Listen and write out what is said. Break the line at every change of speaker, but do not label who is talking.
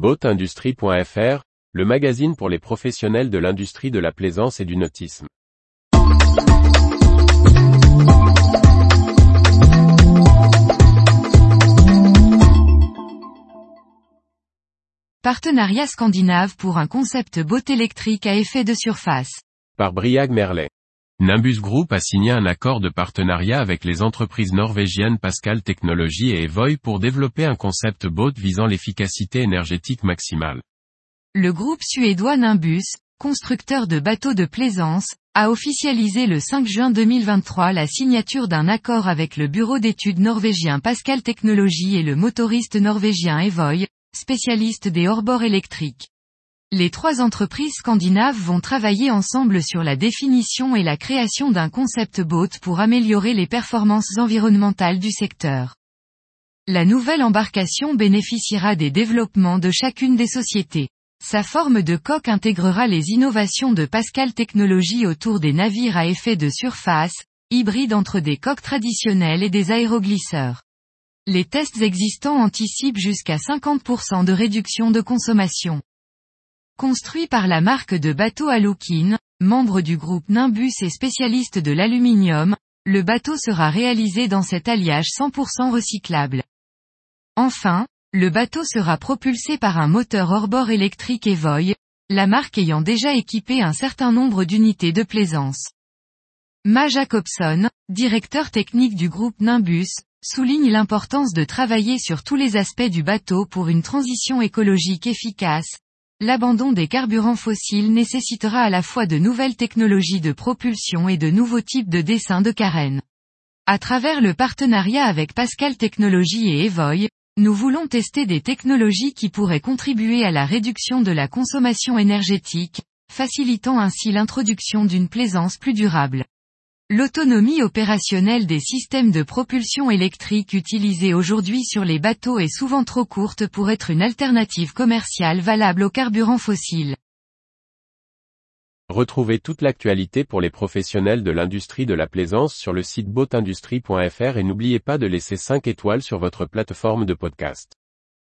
Boatindustrie.fr, le magazine pour les professionnels de l'industrie de la plaisance et du nautisme.
Partenariat scandinave pour un concept boat électrique à effet de surface.
Par Briag Merlet. Nimbus Group a signé un accord de partenariat avec les entreprises norvégiennes Pascal Technologies et Evoy pour développer un concept boat visant l'efficacité énergétique maximale.
Le groupe suédois Nimbus, constructeur de bateaux de plaisance, a officialisé le 5 juin 2023 la signature d'un accord avec le bureau d'études norvégien Pascal Technologies et le motoriste norvégien Evoy, spécialiste des hors-bords électriques. Les trois entreprises scandinaves vont travailler ensemble sur la définition et la création d'un concept boat pour améliorer les performances environnementales du secteur. La nouvelle embarcation bénéficiera des développements de chacune des sociétés. Sa forme de coque intégrera les innovations de Pascal Technologies autour des navires à effet de surface, hybrides entre des coques traditionnelles et des aéroglisseurs. Les tests existants anticipent jusqu'à 50% de réduction de consommation. Construit par la marque de bateau Alukin, membre du groupe Nimbus et spécialiste de l'aluminium, le bateau sera réalisé dans cet alliage 100% recyclable. Enfin, le bateau sera propulsé par un moteur hors-bord électrique Evoy, la marque ayant déjà équipé un certain nombre d'unités de plaisance. Ma Jacobson, directeur technique du groupe Nimbus, souligne l'importance de travailler sur tous les aspects du bateau pour une transition écologique efficace, L'abandon des carburants fossiles nécessitera à la fois de nouvelles technologies de propulsion et de nouveaux types de dessins de carène. À travers le partenariat avec Pascal Technologies et Evoy, nous voulons tester des technologies qui pourraient contribuer à la réduction de la consommation énergétique, facilitant ainsi l'introduction d'une plaisance plus durable. L'autonomie opérationnelle des systèmes de propulsion électrique utilisés aujourd'hui sur les bateaux est souvent trop courte pour être une alternative commerciale valable aux carburants fossiles.
Retrouvez toute l'actualité pour les professionnels de l'industrie de la plaisance sur le site boatindustrie.fr et n'oubliez pas de laisser 5 étoiles sur votre plateforme de podcast.